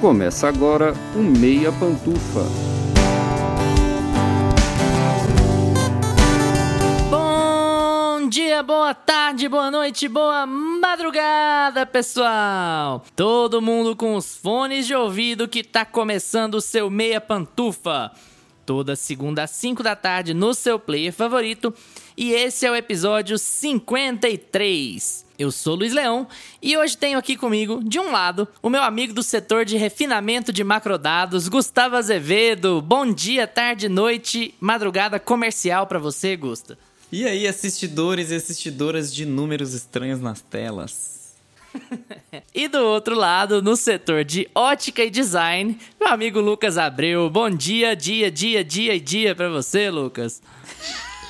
Começa agora o Meia Pantufa. Bom dia, boa tarde, boa noite, boa madrugada, pessoal! Todo mundo com os fones de ouvido que tá começando o seu Meia Pantufa. Toda segunda às 5 da tarde no seu player favorito. E esse é o episódio 53. Eu sou Luiz Leão e hoje tenho aqui comigo, de um lado, o meu amigo do setor de refinamento de macrodados, Gustavo Azevedo. Bom dia, tarde, noite, madrugada comercial para você, Gusta. E aí, assistidores e assistidoras de números estranhos nas telas? e do outro lado, no setor de ótica e design, meu amigo Lucas Abreu. Bom dia, dia, dia, dia e dia para você, Lucas.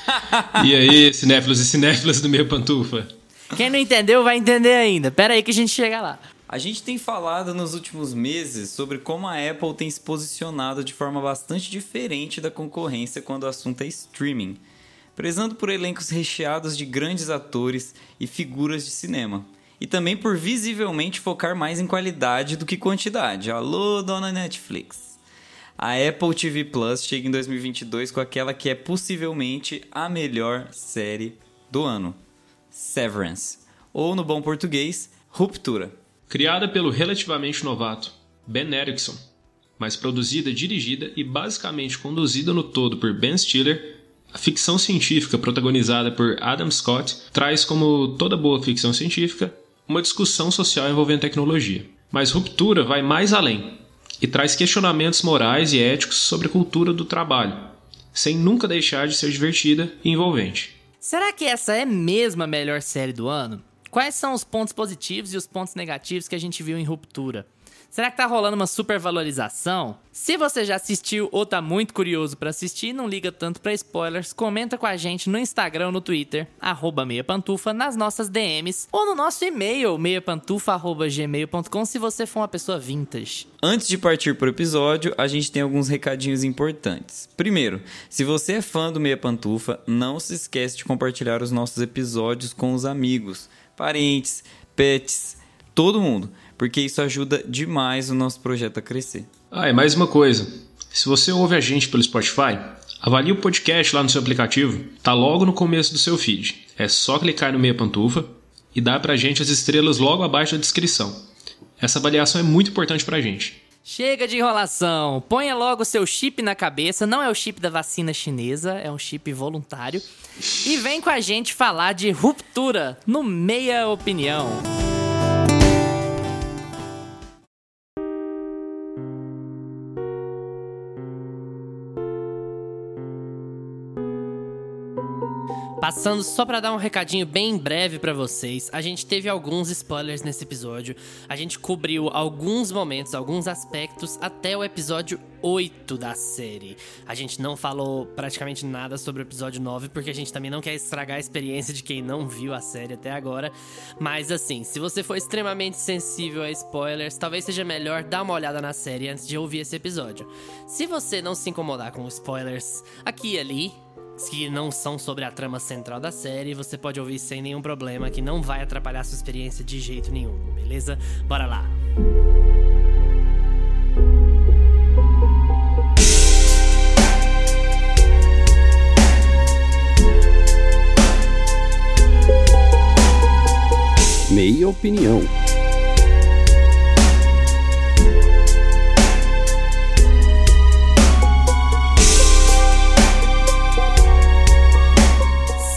e aí, cinéfilos e cinéfilas do meio pantufa? Quem não entendeu vai entender ainda. Pera aí que a gente chega lá. A gente tem falado nos últimos meses sobre como a Apple tem se posicionado de forma bastante diferente da concorrência quando o assunto é streaming, prezando por elencos recheados de grandes atores e figuras de cinema. E também por visivelmente focar mais em qualidade do que quantidade. Alô, dona Netflix. A Apple TV Plus chega em 2022 com aquela que é possivelmente a melhor série do ano. Severance, ou no bom português, Ruptura. Criada pelo relativamente novato Ben Erickson, mas produzida, dirigida e basicamente conduzida no todo por Ben Stiller, a ficção científica protagonizada por Adam Scott traz, como toda boa ficção científica, uma discussão social envolvendo tecnologia. Mas Ruptura vai mais além e traz questionamentos morais e éticos sobre a cultura do trabalho, sem nunca deixar de ser divertida e envolvente. Será que essa é mesmo a melhor série do ano? Quais são os pontos positivos e os pontos negativos que a gente viu em Ruptura? Será que tá rolando uma supervalorização? Se você já assistiu ou tá muito curioso para assistir, não liga tanto para spoilers, comenta com a gente no Instagram no Twitter, arroba meiapantufa, nas nossas DMs, ou no nosso e-mail, meiapantufa.gmail.com, se você for uma pessoa vintage. Antes de partir pro episódio, a gente tem alguns recadinhos importantes. Primeiro, se você é fã do Meia Pantufa, não se esquece de compartilhar os nossos episódios com os amigos, parentes, pets, todo mundo porque isso ajuda demais o nosso projeto a crescer. Ah, e mais uma coisa. Se você ouve a gente pelo Spotify, avalie o podcast lá no seu aplicativo. Tá logo no começo do seu feed. É só clicar no meia pantufa e dar pra gente as estrelas logo abaixo da descrição. Essa avaliação é muito importante pra gente. Chega de enrolação. Ponha logo seu chip na cabeça. Não é o chip da vacina chinesa, é um chip voluntário. E vem com a gente falar de ruptura no Meia Opinião. Passando só para dar um recadinho bem breve para vocês, a gente teve alguns spoilers nesse episódio. A gente cobriu alguns momentos, alguns aspectos até o episódio 8 da série. A gente não falou praticamente nada sobre o episódio 9 porque a gente também não quer estragar a experiência de quem não viu a série até agora. Mas assim, se você for extremamente sensível a spoilers, talvez seja melhor dar uma olhada na série antes de ouvir esse episódio. Se você não se incomodar com spoilers aqui e ali, que não são sobre a trama central da série, você pode ouvir sem nenhum problema, que não vai atrapalhar sua experiência de jeito nenhum, beleza? Bora lá! Meia opinião.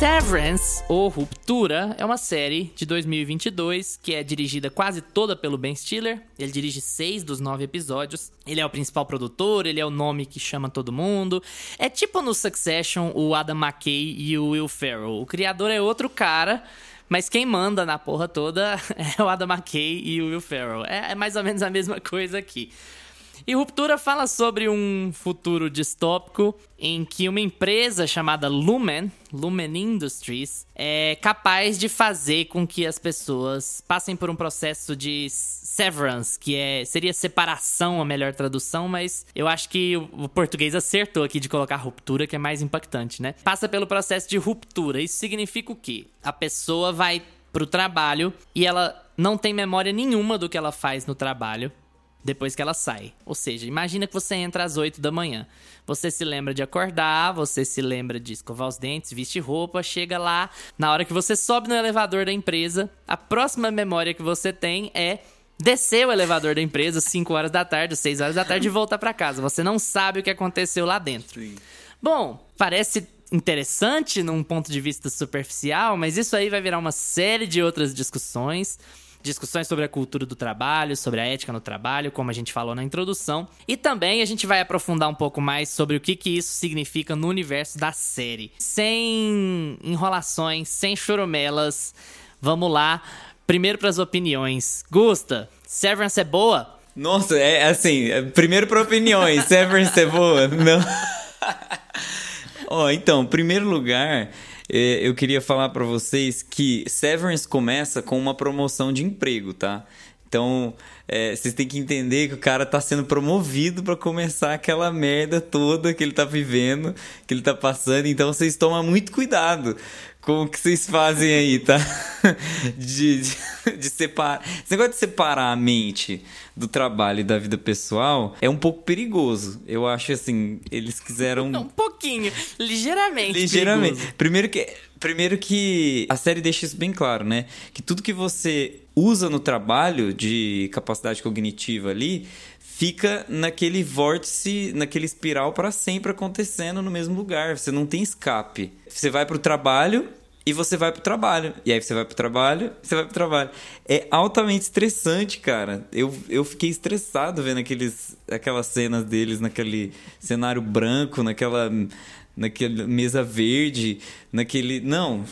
Severance, ou Ruptura, é uma série de 2022 que é dirigida quase toda pelo Ben Stiller. Ele dirige seis dos nove episódios. Ele é o principal produtor, ele é o nome que chama todo mundo. É tipo no Succession o Adam McKay e o Will Ferrell. O criador é outro cara. Mas quem manda na porra toda é o Adam McKay e o Will Ferrell. É, é mais ou menos a mesma coisa aqui. E Ruptura fala sobre um futuro distópico em que uma empresa chamada Lumen, Lumen Industries, é capaz de fazer com que as pessoas passem por um processo de severance, que é seria separação a melhor tradução, mas eu acho que o português acertou aqui de colocar ruptura, que é mais impactante, né? Passa pelo processo de ruptura. Isso significa o quê? A pessoa vai pro trabalho e ela não tem memória nenhuma do que ela faz no trabalho depois que ela sai. Ou seja, imagina que você entra às 8 da manhã. Você se lembra de acordar, você se lembra de escovar os dentes, vestir roupa, chega lá, na hora que você sobe no elevador da empresa, a próxima memória que você tem é descer o elevador da empresa às 5 horas da tarde, 6 horas da tarde e voltar para casa. Você não sabe o que aconteceu lá dentro. Sim. Bom, parece interessante num ponto de vista superficial, mas isso aí vai virar uma série de outras discussões. Discussões sobre a cultura do trabalho, sobre a ética no trabalho, como a gente falou na introdução. E também a gente vai aprofundar um pouco mais sobre o que, que isso significa no universo da série. Sem enrolações, sem churumelas. Vamos lá. Primeiro para as opiniões. Gusta, Severance é boa? Nossa, é assim, é, primeiro para opiniões, Severance é boa? Não. Ó, oh, então, primeiro lugar, é, eu queria falar para vocês que Severance começa com uma promoção de emprego, tá? Então, é, vocês têm que entender que o cara tá sendo promovido para começar aquela merda toda que ele tá vivendo, que ele tá passando. Então, vocês tomam muito cuidado com o que vocês fazem aí, tá? De, de, de, separar. Esse negócio de separar a mente do trabalho e da vida pessoal é um pouco perigoso. Eu acho assim, eles quiseram. Um pouquinho, ligeiramente. Ligeiramente. Perigoso. Primeiro que. Primeiro que a série deixa isso bem claro, né? Que tudo que você usa no trabalho de capacidade cognitiva ali fica naquele vórtice, naquele espiral para sempre acontecendo no mesmo lugar. Você não tem escape. Você vai para o trabalho e você vai pro trabalho. E aí você vai pro trabalho, você vai pro trabalho. É altamente estressante, cara. Eu, eu fiquei estressado vendo aqueles, aquelas cenas deles naquele cenário branco, naquela, naquela mesa verde, naquele. Não.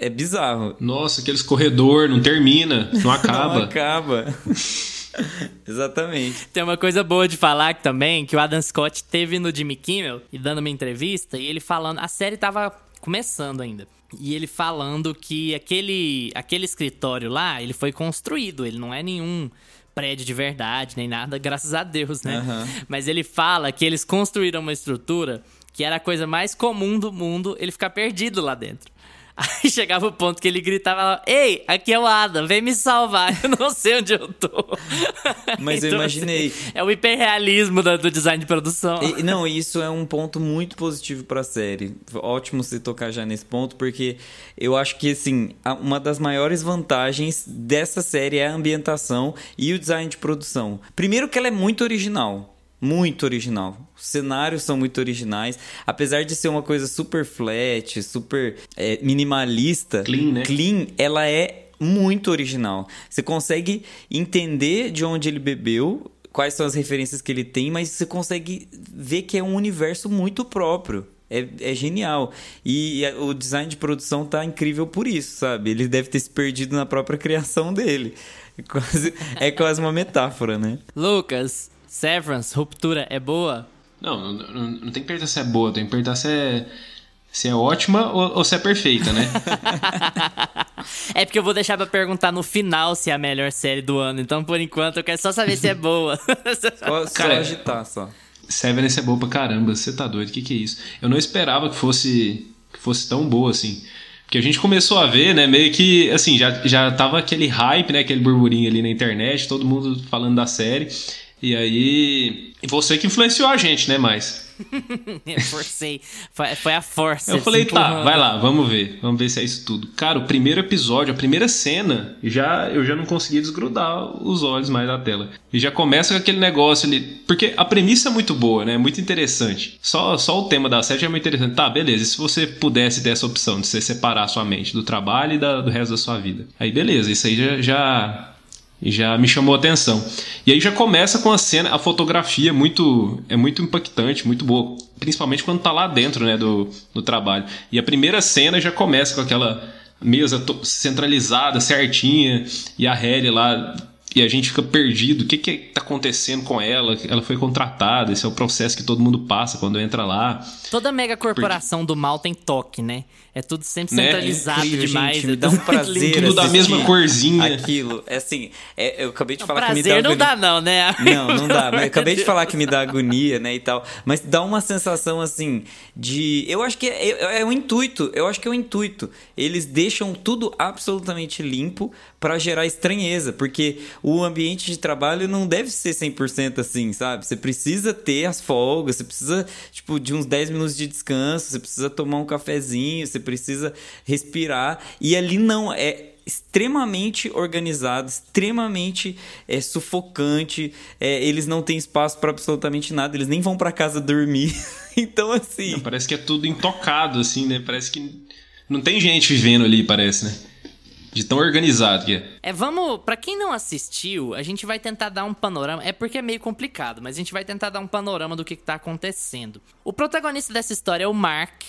É bizarro. Nossa, aqueles corredor não termina, não acaba. não acaba. Exatamente. Tem uma coisa boa de falar também, que o Adam Scott teve no Jimmy Kimmel e dando uma entrevista, e ele falando, a série tava começando ainda. E ele falando que aquele, aquele escritório lá, ele foi construído, ele não é nenhum prédio de verdade, nem nada, graças a Deus, né? Uhum. Mas ele fala que eles construíram uma estrutura que era a coisa mais comum do mundo ele ficar perdido lá dentro. Aí chegava o ponto que ele gritava: Ei, aqui é o Adam, vem me salvar. Eu não sei onde eu tô. Mas então, eu imaginei. Assim, é o hiperrealismo do, do design de produção. E, não, isso é um ponto muito positivo pra série. Ótimo você tocar já nesse ponto, porque eu acho que, assim, uma das maiores vantagens dessa série é a ambientação e o design de produção. Primeiro, que ela é muito original muito original. Os cenários são muito originais. Apesar de ser uma coisa super flat, super é, minimalista, clean, né? clean, ela é muito original. Você consegue entender de onde ele bebeu, quais são as referências que ele tem, mas você consegue ver que é um universo muito próprio. É, é genial. E, e o design de produção tá incrível por isso, sabe? Ele deve ter se perdido na própria criação dele. É quase, é quase uma metáfora, né? Lucas, Severance, Ruptura, é boa? Não, não, não, não tem que perguntar se é boa, tem que perguntar se é, se é ótima ou, ou se é perfeita, né? é porque eu vou deixar pra perguntar no final se é a melhor série do ano. Então, por enquanto, eu quero só saber se é boa. só, só Cara, agitar, só. Severance é boa pra caramba, você tá doido, o que, que é isso? Eu não esperava que fosse, que fosse tão boa assim. Porque a gente começou a ver, né, meio que, assim, já, já tava aquele hype, né, aquele burburinho ali na internet, todo mundo falando da série. E aí. Você que influenciou a gente, né, mais? eu forcei. Foi, foi a força. Eu falei, tá, vai lá, vamos ver. Vamos ver se é isso tudo. Cara, o primeiro episódio, a primeira cena, já eu já não consegui desgrudar os olhos mais da tela. E já começa com aquele negócio ali. Porque a premissa é muito boa, né? Muito interessante. Só, só o tema da série é muito interessante. Tá, beleza. E se você pudesse ter essa opção de você separar sua mente do trabalho e da, do resto da sua vida? Aí, beleza. Isso aí já, já e já me chamou a atenção. E aí já começa com a cena, a fotografia muito é muito impactante, muito boa, principalmente quando tá lá dentro, né, do, do trabalho. E a primeira cena já começa com aquela mesa centralizada, certinha, e a Harry lá e a gente fica perdido. O que que tá acontecendo com ela? Ela foi contratada, esse é o processo que todo mundo passa quando entra lá. Toda mega corporação Porque... do mal tem toque, né? É tudo sempre né? centralizado é demais. Gente, me dá um prazer. tudo da mesma corzinha. Aquilo. É assim, é, eu acabei de falar prazer que me dá. Prazer não dá, não, né? Não, não dá. Mas eu acabei de falar que me dá agonia, né? E tal. Mas dá uma sensação assim de. Eu acho que é, é, é um intuito. Eu acho que é um intuito. Eles deixam tudo absolutamente limpo para gerar estranheza. Porque o ambiente de trabalho não deve ser 100% assim, sabe? Você precisa ter as folgas, você precisa, tipo, de uns 10 minutos de descanso, você precisa tomar um cafezinho, você precisa respirar. E ali não, é extremamente organizado, extremamente é, sufocante. É, eles não têm espaço para absolutamente nada, eles nem vão para casa dormir. então, assim. Não, parece que é tudo intocado, assim, né? Parece que não tem gente vivendo ali, parece, né? De tão organizado que é. É, vamos. Pra quem não assistiu, a gente vai tentar dar um panorama. É porque é meio complicado, mas a gente vai tentar dar um panorama do que, que tá acontecendo. O protagonista dessa história é o Mark.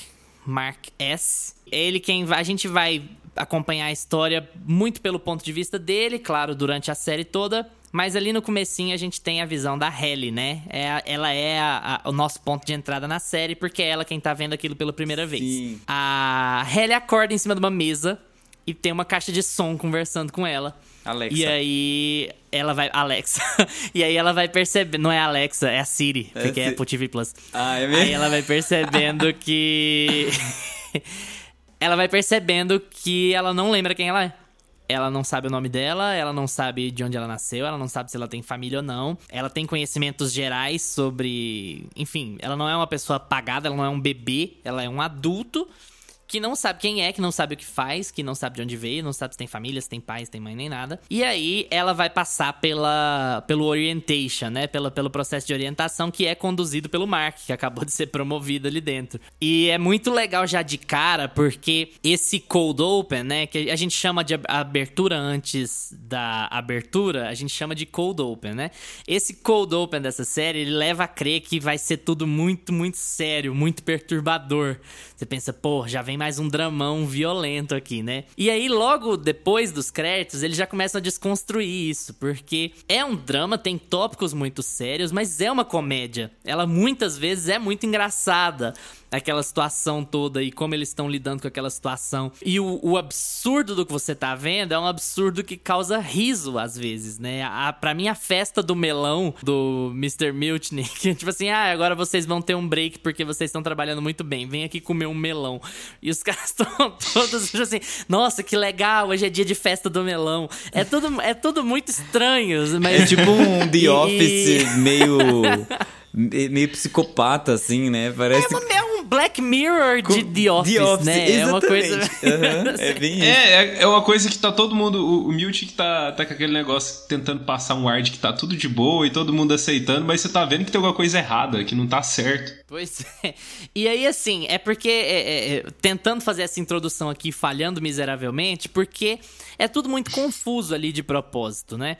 Mark S. É ele quem vai, a gente vai acompanhar a história muito pelo ponto de vista dele, claro, durante a série toda. Mas ali no comecinho a gente tem a visão da Helly, né? É, ela é a, a, o nosso ponto de entrada na série, porque é ela quem tá vendo aquilo pela primeira Sim. vez. A Helly acorda em cima de uma mesa e tem uma caixa de som conversando com ela. Alexa. E aí ela vai. Alexa. e aí ela vai perceber. Não é a Alexa, é a Siri, É porque é Siri. Apple TV Plus. Ah, é mesmo? Aí ela vai percebendo que. ela vai percebendo que ela não lembra quem ela é. Ela não sabe o nome dela, ela não sabe de onde ela nasceu, ela não sabe se ela tem família ou não. Ela tem conhecimentos gerais sobre. Enfim, ela não é uma pessoa apagada, ela não é um bebê, ela é um adulto que não sabe quem é, que não sabe o que faz, que não sabe de onde veio, não sabe se tem família, se tem pai, se tem mãe, nem nada. E aí ela vai passar pela pelo orientation, né? Pela, pelo processo de orientação que é conduzido pelo Mark, que acabou de ser promovido ali dentro. E é muito legal já de cara, porque esse cold open, né? Que a gente chama de ab- abertura antes da abertura, a gente chama de cold open, né? Esse cold open dessa série, ele leva a crer que vai ser tudo muito, muito sério, muito perturbador. Você pensa, pô, já vem mais um dramão violento aqui, né? E aí, logo depois dos créditos, eles já começam a desconstruir isso, porque é um drama, tem tópicos muito sérios, mas é uma comédia. Ela muitas vezes é muito engraçada. Aquela situação toda e como eles estão lidando com aquela situação. E o, o absurdo do que você tá vendo é um absurdo que causa riso às vezes, né? A, pra mim, a festa do melão do Mr. Mutiny, que tipo assim, ah, agora vocês vão ter um break porque vocês estão trabalhando muito bem, vem aqui comer um melão. E os caras estão todos tipo assim, nossa, que legal, hoje é dia de festa do melão. É tudo, é tudo muito estranho, mas É tipo um The E- Office meio. Me- meio psicopata, assim, né? Parece. É, é um Black Mirror de com- The Office, né? É uma coisa. exatamente. Aham, é bem isso. É, é, é uma coisa que tá todo mundo. O, o Milt que tá, tá com aquele negócio tentando passar um ar de que tá tudo de boa e todo mundo aceitando, mas você tá vendo que tem alguma coisa errada, que não tá certo. Pois é. E aí, assim, é porque. é, é, é, tentando fazer essa introdução aqui, falhando miseravelmente, porque é tudo muito confuso ali de propósito, né?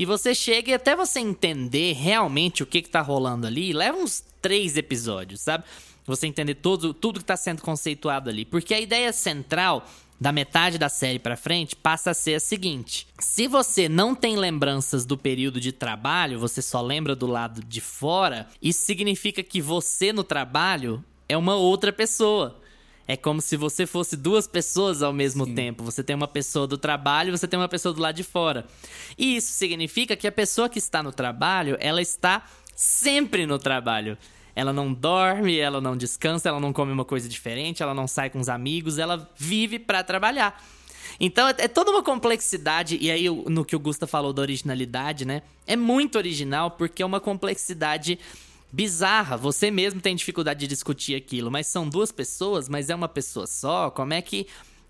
E você chega e até você entender realmente o que, que tá rolando ali, leva uns três episódios, sabe? Você entender todo, tudo que tá sendo conceituado ali. Porque a ideia central da metade da série pra frente passa a ser a seguinte: se você não tem lembranças do período de trabalho, você só lembra do lado de fora, isso significa que você no trabalho é uma outra pessoa. É como se você fosse duas pessoas ao mesmo tempo. Você tem uma pessoa do trabalho e você tem uma pessoa do lado de fora. E isso significa que a pessoa que está no trabalho, ela está sempre no trabalho. Ela não dorme, ela não descansa, ela não come uma coisa diferente, ela não sai com os amigos, ela vive para trabalhar. Então é, é toda uma complexidade, e aí no que o Gusta falou da originalidade, né? É muito original porque é uma complexidade bizarra. Você mesmo tem dificuldade de discutir aquilo, mas são duas pessoas, mas é uma pessoa só. Como é que.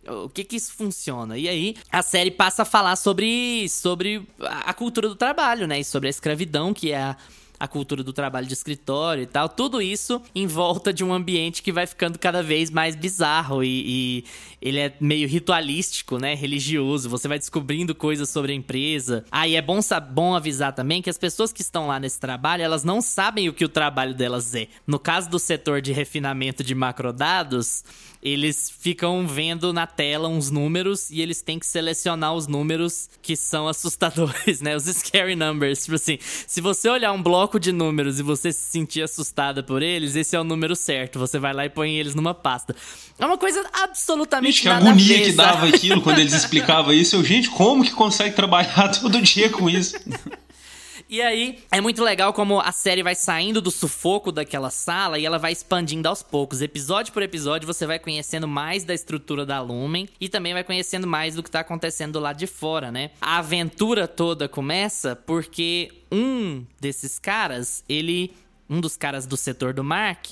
O que que isso funciona? E aí, a série passa a falar sobre, sobre a cultura do trabalho, né? E sobre a escravidão, que é a, a cultura do trabalho de escritório e tal. Tudo isso em volta de um ambiente que vai ficando cada vez mais bizarro e, e ele é meio ritualístico, né? Religioso. Você vai descobrindo coisas sobre a empresa. Ah, e é bom, bom avisar também que as pessoas que estão lá nesse trabalho, elas não sabem o que o trabalho delas é. No caso do setor de refinamento de macrodados, eles ficam vendo na tela uns números e eles têm que selecionar os números que são assustadores, né? Os scary numbers. Tipo assim, se você olhar um bloco de números e você se sentir assustada por eles, esse é o número certo. Você vai lá e põe eles numa pasta. É uma coisa absolutamente Gente, que agonia que dava aquilo quando eles explicavam isso. Eu, gente, como que consegue trabalhar todo dia com isso? E aí, é muito legal como a série vai saindo do sufoco daquela sala e ela vai expandindo aos poucos. Episódio por episódio, você vai conhecendo mais da estrutura da Lumen e também vai conhecendo mais do que tá acontecendo do lado de fora, né? A aventura toda começa porque um desses caras, ele. Um dos caras do setor do Mark,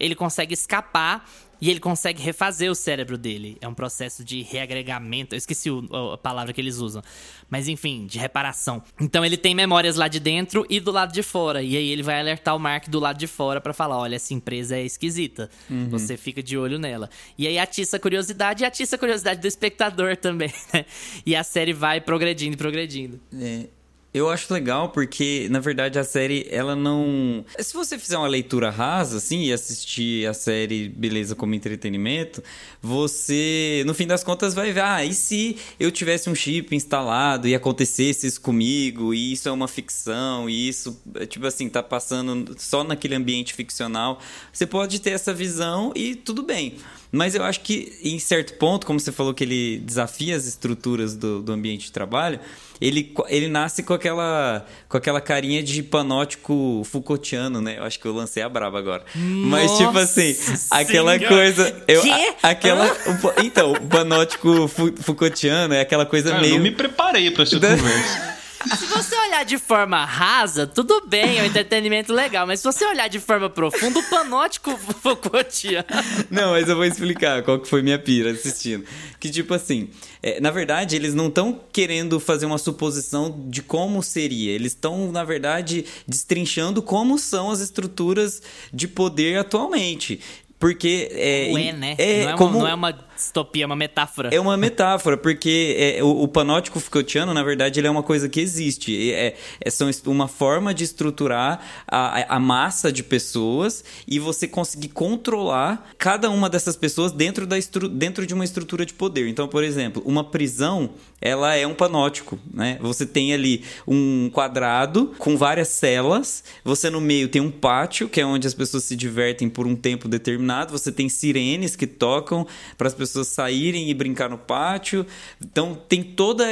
ele consegue escapar e ele consegue refazer o cérebro dele. É um processo de reagregamento. Eu esqueci o, a palavra que eles usam. Mas enfim, de reparação. Então ele tem memórias lá de dentro e do lado de fora. E aí ele vai alertar o Mark do lado de fora para falar: olha, essa empresa é esquisita. Uhum. Você fica de olho nela. E aí atiça a curiosidade e atiça a curiosidade do espectador também, né? E a série vai progredindo e progredindo. É, eu acho legal porque, na verdade, a série, ela não. Se você fizer uma leitura rasa, assim, e assistir a série, beleza, como entretenimento, você, no fim das contas, vai ver, ah, e se eu tivesse um chip instalado e acontecesse isso comigo, e isso é uma ficção, e isso, tipo assim, tá passando só naquele ambiente ficcional. Você pode ter essa visão e tudo bem. Mas eu acho que, em certo ponto, como você falou que ele desafia as estruturas do, do ambiente de trabalho, ele, ele nasce com aquela, com aquela carinha de panótico Foucaultiano, né? Eu acho que eu lancei a braba agora. Nossa Mas, tipo assim, aquela senhora. coisa. Eu, a, aquela. O, então, o panótico Foucaultiano é aquela coisa Cara, meio. Eu não me preparei para essa conversa. Se você olhar de forma rasa, tudo bem, é um entretenimento legal. Mas se você olhar de forma profunda, o panótico Foucaultiano. Não, mas eu vou explicar qual que foi minha pira assistindo. Que tipo assim, é, na verdade, eles não estão querendo fazer uma suposição de como seria. Eles estão, na verdade, destrinchando como são as estruturas de poder atualmente. Porque é. Ué, né? É, não, é como... não é uma distopia, é uma metáfora. É uma metáfora, porque é, o, o, panótico Foucaultiano, na verdade, ele é uma coisa que existe. É, é são uma forma de estruturar a, a massa de pessoas e você conseguir controlar cada uma dessas pessoas dentro, da estru, dentro de uma estrutura de poder. Então, por exemplo, uma prisão, ela é um panótico, né? Você tem ali um quadrado com várias celas, você no meio tem um pátio, que é onde as pessoas se divertem por um tempo determinado você tem sirenes que tocam para as pessoas saírem e brincar no pátio. Então tem toda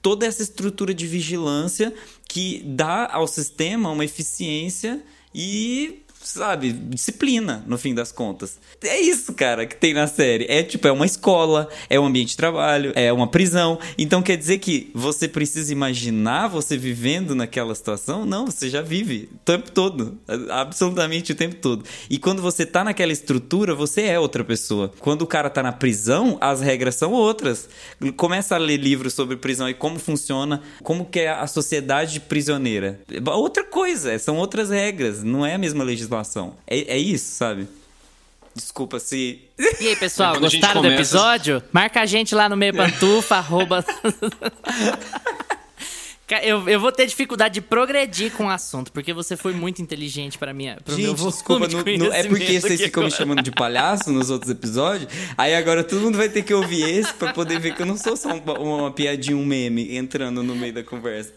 toda essa estrutura de vigilância que dá ao sistema uma eficiência e sabe, disciplina, no fim das contas. É isso, cara, que tem na série. É tipo, é uma escola, é um ambiente de trabalho, é uma prisão. Então quer dizer que você precisa imaginar você vivendo naquela situação? Não, você já vive o tempo todo. Absolutamente o tempo todo. E quando você tá naquela estrutura, você é outra pessoa. Quando o cara tá na prisão, as regras são outras. Começa a ler livros sobre prisão e como funciona, como que é a sociedade prisioneira. Outra coisa, são outras regras, não é a mesma legislação situação. É, é isso, sabe? Desculpa se. E aí, pessoal, gostaram começa... do episódio? Marca a gente lá no meio pantufa, arroba. Eu, eu vou ter dificuldade de progredir com o assunto, porque você foi muito inteligente para mim. Gente, desculpa, no, no, é porque vocês ficam me chamando de palhaço nos outros episódios. Aí agora todo mundo vai ter que ouvir esse para poder ver que eu não sou só uma, uma piadinha, um meme entrando no meio da conversa.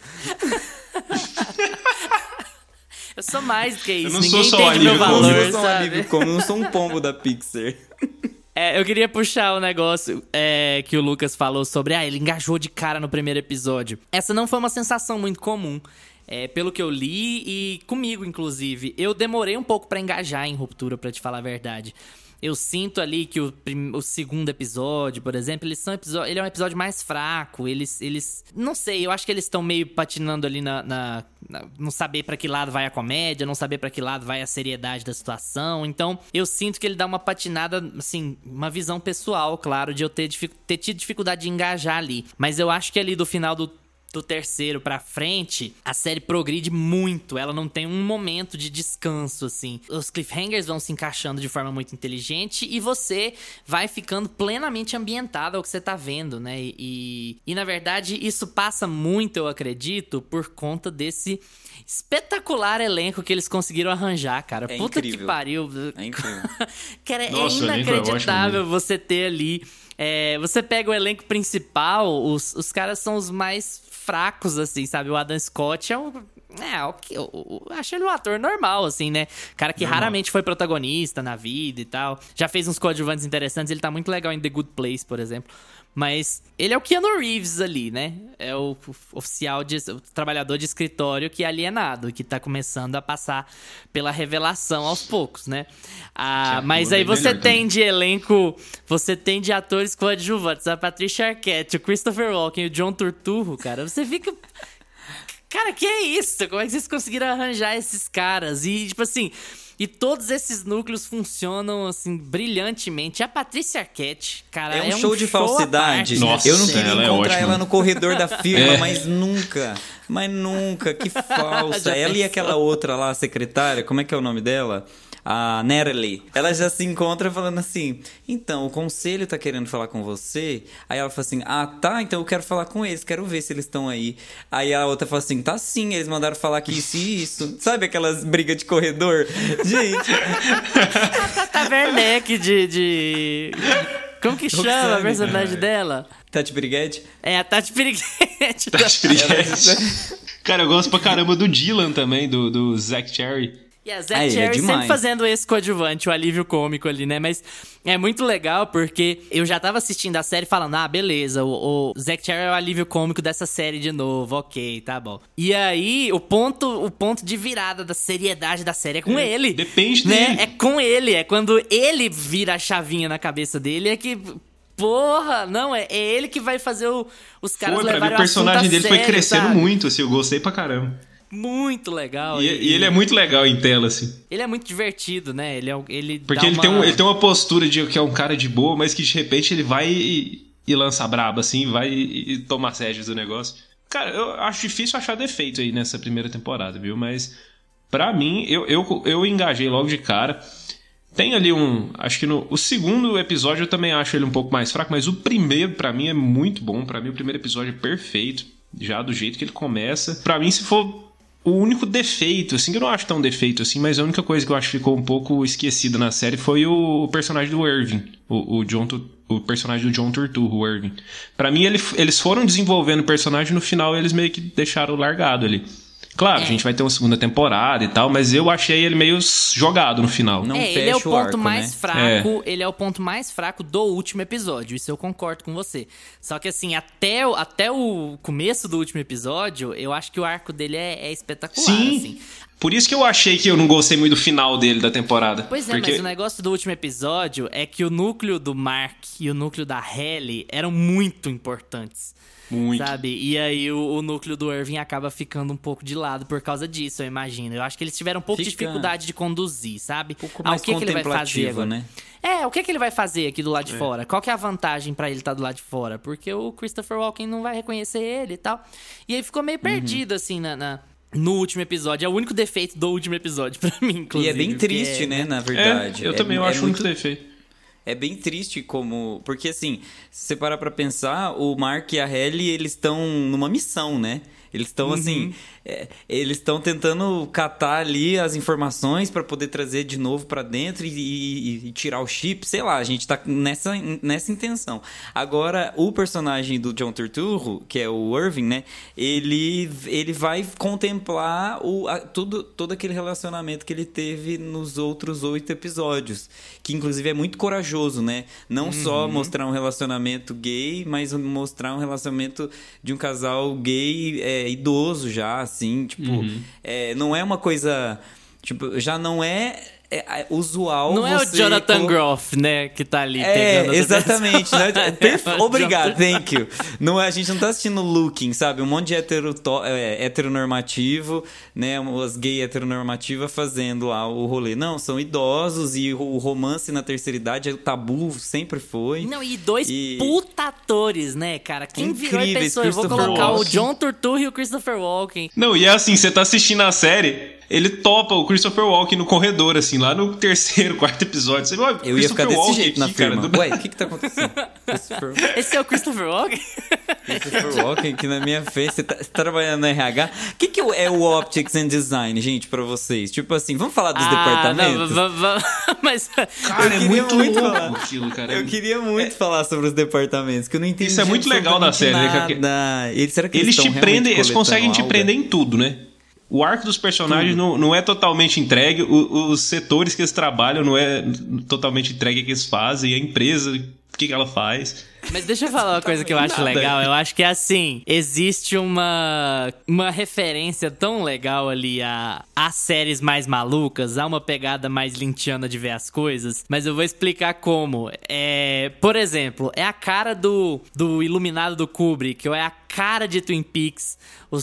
Eu sou mais do que isso. Eu não Ninguém sou só entende meu valor, eu não sou um como, eu não sou um pombo da Pixar. É, eu queria puxar o negócio é, que o Lucas falou sobre. Ah, ele engajou de cara no primeiro episódio. Essa não foi uma sensação muito comum. É, pelo que eu li e comigo, inclusive. Eu demorei um pouco para engajar em ruptura, para te falar a verdade. Eu sinto ali que o, o segundo episódio, por exemplo, eles são ele é um episódio mais fraco. Eles, eles, não sei, eu acho que eles estão meio patinando ali na, na, na não saber para que lado vai a comédia, não saber para que lado vai a seriedade da situação. Então, eu sinto que ele dá uma patinada, assim, uma visão pessoal, claro, de eu ter, ter tido dificuldade de engajar ali. Mas eu acho que ali do final do do terceiro pra frente, a série progride muito. Ela não tem um momento de descanso, assim. Os cliffhangers vão se encaixando de forma muito inteligente e você vai ficando plenamente ambientado ao que você tá vendo, né? E, e na verdade, isso passa muito, eu acredito, por conta desse espetacular elenco que eles conseguiram arranjar, cara. É Puta incrível. que pariu. É incrível. cara, é Nossa, é inacreditável você ter ali. É, você pega o elenco principal, os, os caras são os mais fracos, assim, sabe? O Adam Scott é um, É, o que- eu, eu acho ele um ator normal, assim, né? Cara que raramente foi protagonista na vida e tal. Já fez uns coadjuvantes interessantes, ele tá muito legal em The Good Place, por exemplo. Mas ele é o Keanu Reeves ali, né? É o oficial, de, o trabalhador de escritório que é alienado, que tá começando a passar pela revelação aos poucos, né? Ah, mas aí você tem de elenco, você tem de atores coadjuvantes, a Patricia Arquette, o Christopher Walken e o John Turturro, cara. Você fica. Cara, que é isso? Como é que vocês conseguiram arranjar esses caras? E, tipo assim, e todos esses núcleos funcionam, assim, brilhantemente. A Patrícia Arquette, cara, É um show de à falsidade. Nossa, eu não queria ela é encontrar ótima. ela no corredor da firma, É. mas nunca. Mas nunca, que falsa. Já ela e pensou? aquela outra lá, a secretária, como é que é o nome dela? A Natalie. Ela já se encontra falando assim: então, o conselho tá querendo falar com você. Aí ela fala assim: ah, tá, então eu quero falar com eles, quero ver se eles estão aí. Aí a outra fala assim: tá sim, eles mandaram falar que isso e isso. Sabe aquelas brigas de corredor? Gente, Tata Werneck de, de... Como que chama a Roxane. personagem dela? Tati Briguete. É a Tati Piriguete. Tá experiente. Cara, eu gosto pra caramba do Dylan também, do, do Zack Cherry. E a Ah, ele é Cherry sempre fazendo esse coadjuvante, o alívio cômico ali, né? Mas é muito legal porque eu já tava assistindo a série falando, ah, beleza, o, o Zack Cherry é o alívio cômico dessa série de novo, ok, tá bom. E aí, o ponto, o ponto de virada da seriedade da série é com ele. depende né? dele. É com ele, é quando ele vira a chavinha na cabeça dele, é que... Porra, não, é, é ele que vai fazer o- os caras Foi, pra mim, levarem o personagem dele foi sério, crescendo sabe? muito, assim, eu gostei pra caramba. Muito legal. E, e ele é muito legal em tela, assim. Ele é muito divertido, né? Ele é ele Porque ele, uma... tem um, ele tem uma postura de que é um cara de boa, mas que de repente ele vai e, e lança braba, assim, vai e, e toma do negócio. Cara, eu acho difícil achar defeito aí nessa primeira temporada, viu? Mas, pra mim, eu, eu, eu engajei logo de cara. Tem ali um. Acho que no o segundo episódio eu também acho ele um pouco mais fraco, mas o primeiro, pra mim, é muito bom. Pra mim, o primeiro episódio é perfeito, já do jeito que ele começa. Pra mim, se for o único defeito, assim, que eu não acho tão defeito assim, mas a única coisa que eu acho que ficou um pouco esquecida na série foi o, personagem do Irving, o, o John o personagem do John Turturro, o Irving. Pra mim, ele- eles foram desenvolvendo o personagem no final eles meio que deixaram largado ali. Claro, É. a gente vai ter uma segunda temporada e tal, mas eu achei ele meio jogado no final. Não é, ele é o fecha o ponto arco, mais né? fraco, ele é o ponto mais fraco do último episódio, isso eu concordo com você. Só que assim, até, o- até o começo do último episódio, eu acho que o arco dele é, é espetacular, Sim. assim. Por isso que eu achei que eu não gostei muito do final dele da temporada. Pois é, porque... mas o negócio do último episódio é que o núcleo do Mark e o núcleo da Halle eram muito importantes. Muito. Sabe? E aí o, o núcleo do Irving acaba ficando um pouco de lado por causa disso, eu imagino. Eu acho que eles tiveram um pouco de Fica dificuldade de conduzir, sabe? Um pouco Ah, mais o que, que ele vai fazer agora? né? É, o que, que ele vai fazer aqui do lado de fora? Qual que é a vantagem pra ele estar do lado de fora? Porque o Christopher Walken não vai reconhecer ele e tal. E aí ficou meio Uhum. perdido, assim, na, na- no último episódio. É o único defeito do último episódio pra mim, E inclusive. é bem triste, é- né, na É, verdade. eu É- também eu é acho muito muito defeito. É bem triste como. Porque assim, se você parar pra pensar, o Mark e a Ellie, eles estão numa missão, né? Eles estão Uhum. assim. é, eles estão tentando catar ali as informações pra poder trazer de novo pra dentro e, e- e tirar o chip. Sei lá, a gente tá nessa, nessa intenção. Agora, o personagem do John Turturro, que é o Irving, né? Ele, ele vai contemplar o, a- tudo, todo aquele relacionamento que ele teve nos outros oito episódios. Que inclusive é muito corajoso, né? Não só mostrar um relacionamento gay, mas mostrar um relacionamento de um casal gay é, idoso já, assim. Tipo, é, não é uma coisa. Tipo, já não é, é, é usual. Não é o Jonathan colo- Groff, né, que tá ali é, exatamente. né? É o Obrigado, thank you. Não, é- a gente não tá assistindo Looking, sabe? Um monte de hetero, é, heteronormativo, né? As gay heteronormativas fazendo lá o rolê. Não, são idosos e o romance na terceira idade é o tabu, sempre foi. Não, e dois E- puta atores, né, cara? Quem virou e Incríveis, pensou, eu vou colocar o Walken. John Turturro e o Christopher Walken. Não, e é assim, você tá assistindo a série, ele topa o Christopher Walken no corredor, assim, lá no terceiro, quarto episódio. Você, "Ó, Eu ia ficar desse Walken jeito na aqui, cara, firma. do- Ué, o que que tá acontecendo? Christopher, Esse é o Christopher Walken? Christopher Walken aqui na minha frente. Você tá, você tá trabalhando na RH. O que, que é o Optics and Design, gente, pra vocês? Tipo assim, vamos falar dos Ah, departamentos? não, mas Cara, Eu é queria muito, muito louco falar. aquilo, cara. Eu queria muito falar sobre os departamentos, que eu não entendi. Isso é muito legal da série, né, cara? Nada. Eles, será que Eles eles, te prendem, eles conseguem te prender em tudo, né? O arco dos personagens não, não é totalmente entregue, o- os setores que eles trabalham não é totalmente entregue que eles fazem, a empresa, o que, que ela faz. Mas deixa eu falar uma coisa que eu acho Nada. legal. Eu acho que assim, existe uma, uma referência tão legal ali a, a séries mais malucas, a uma pegada mais lintiana de ver as coisas. Mas eu vou explicar como. É, por exemplo, é a cara do, do Iluminado do Kubrick, ou é a cara de Twin Peaks,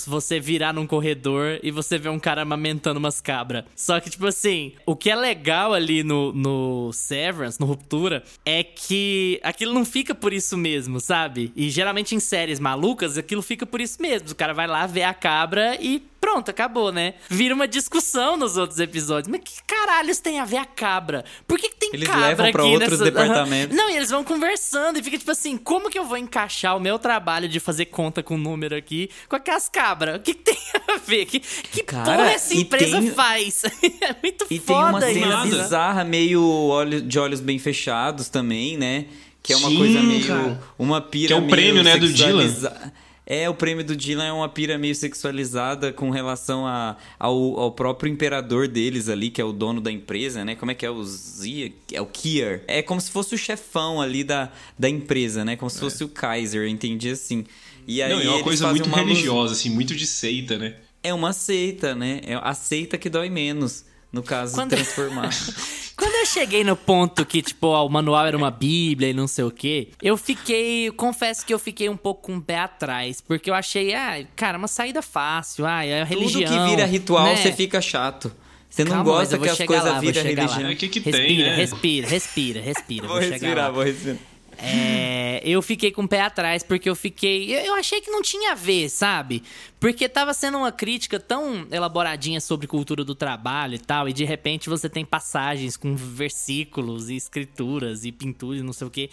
você virar num corredor e você vê um cara amamentando umas cabras. Só que, tipo assim, o que é legal ali no, no Severance, no Ruptura, é que aquilo não fica por isso mesmo, sabe? E geralmente em séries malucas, aquilo fica por isso mesmo. O cara vai lá, vê a cabra e pronto, acabou, né? Vira uma discussão nos outros episódios. Mas que caralhos tem a ver a cabra? Por que, que tem Eles cabra levam pra outros nessa... departamentos. Não, e eles vão conversando e fica tipo assim, como que eu vou encaixar o meu trabalho de fazer conta com número aqui com aquelas cabras? O que, que tem a ver? Que, que Cara, porra essa e empresa tem- faz? é muito E tem uma foda cena isso. nada. bizarra, meio olho, de olhos bem fechados também, né? Que é uma Sim, coisa meio. cara. Uma pira Que é o prêmio, né, do sexualiza- É, o prêmio do Dylan é uma pira meio sexualizada com relação a, ao, ao próprio imperador deles ali, que é o dono da empresa, né? Como é que é o Zia? É o Kier. É como se fosse o chefão ali da, da empresa, né? Como se fosse o Kaiser, eu entendi assim. E aí não, é uma eles coisa fazem muito uma luz- religiosa, assim, muito de seita, né? É uma seita, né? É a seita que dói menos. No caso, Quando- transformar. Quando eu cheguei no ponto que, tipo, ó, o manual era uma bíblia e não sei o quê, eu fiquei... Confesso que eu fiquei um pouco com o pé atrás. Porque eu achei, ah, cara, uma saída fácil. Ah, é a religião. Tudo que vira ritual, né? você fica chato. Você não Calma, gosta que as coisas viram religião. É, que que tem, respira, né? respira, respira, respira. Vou vou respirar, vou respirar. É, eu fiquei com o pé atrás porque eu fiquei. Eu, eu achei que não tinha a ver, sabe? Porque tava sendo uma crítica tão elaboradinha sobre cultura do trabalho e tal, e de repente você tem passagens com versículos e escrituras e pinturas e não sei o quê.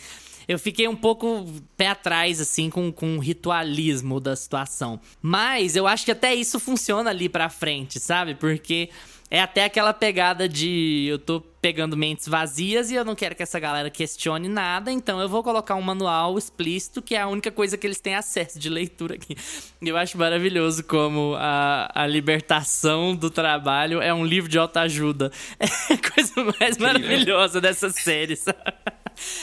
Eu fiquei um pouco pé atrás, assim, com, com o ritualismo da situação. Mas eu acho que até isso funciona ali pra frente, sabe? Porque é até aquela pegada de eu tô pegando mentes vazias e eu não quero que essa galera questione nada, então eu vou colocar um manual explícito, que é a única coisa que eles têm acesso de leitura aqui. Eu acho maravilhoso como a, a libertação do trabalho é um livro de autoajuda. É a coisa mais maravilhosa dessa série, sabe?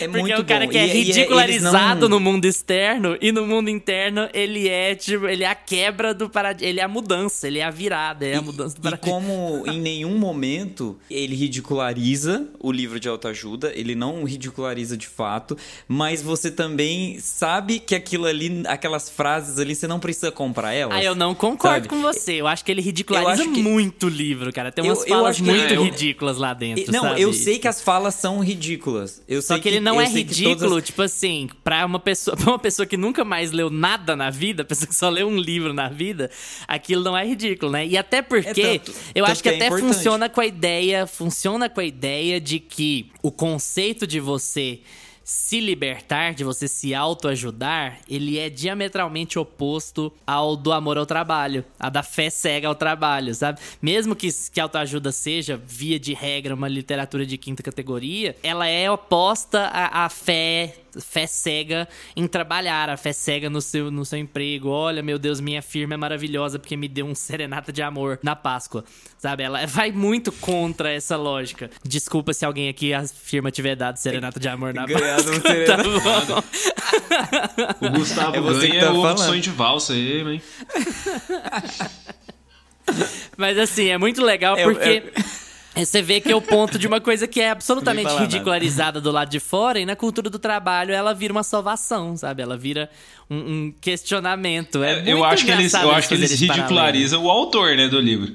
É Porque muito é um cara bom. que é E- e- eles ridicularizado não- no mundo externo e no mundo interno ele é tipo, ele é a quebra do paradigma, ele é a mudança, ele é a virada, ele é a mudança do E paradigma. como em nenhum momento ele ridiculariza o livro de autoajuda, ele não ridiculariza de fato, mas você também sabe que aquilo ali, aquelas frases ali, você não precisa comprar elas. Ah, eu não concordo sabe? com você. Eu acho que ele Eu ridiculariza que- muito o livro, cara. Tem Eu- umas eu falas acho que- muito É, eu- ridículas lá dentro, Não, sabe? eu sei que as falas são ridículas. Eu Só sei que ele não é ridículo, tipo assim, pra uma pessoa, pra uma pessoa que nunca mais leu nada na vida, pessoa que só leu um livro na vida, aquilo não é ridículo, né? E até porque É tanto- eu tanto acho que, que é até importante. funciona com a ideia, funciona com a ideia de que o conceito de você se libertar, de você se autoajudar, ele é diametralmente oposto ao do amor ao trabalho, a da fé cega ao trabalho, sabe? Mesmo que, que autoajuda seja, via de regra, uma literatura de quinta categoria, ela é oposta à, à fé fé cega em trabalhar, a fé cega no seu, no seu emprego. Olha, meu Deus, minha firma é maravilhosa porque me deu um serenata de amor na Páscoa. Sabe? Ela vai muito contra essa lógica. Desculpa se alguém aqui a firma tiver dado serenata de amor na Ganhado um Páscoa. tá serenata. bom. O Gustavo É você ganha tá o falando. sonho de valsa aí, hein? Mas assim, é muito legal É, porque. Você vê que é o ponto de uma coisa que é absolutamente Nem falar nada. ridicularizada do lado de fora e na cultura do trabalho ela vira uma salvação, sabe? Ela vira um, um questionamento. É eu muito acho que eles, eu acho que eles ridicularizam o autor, né, do livro.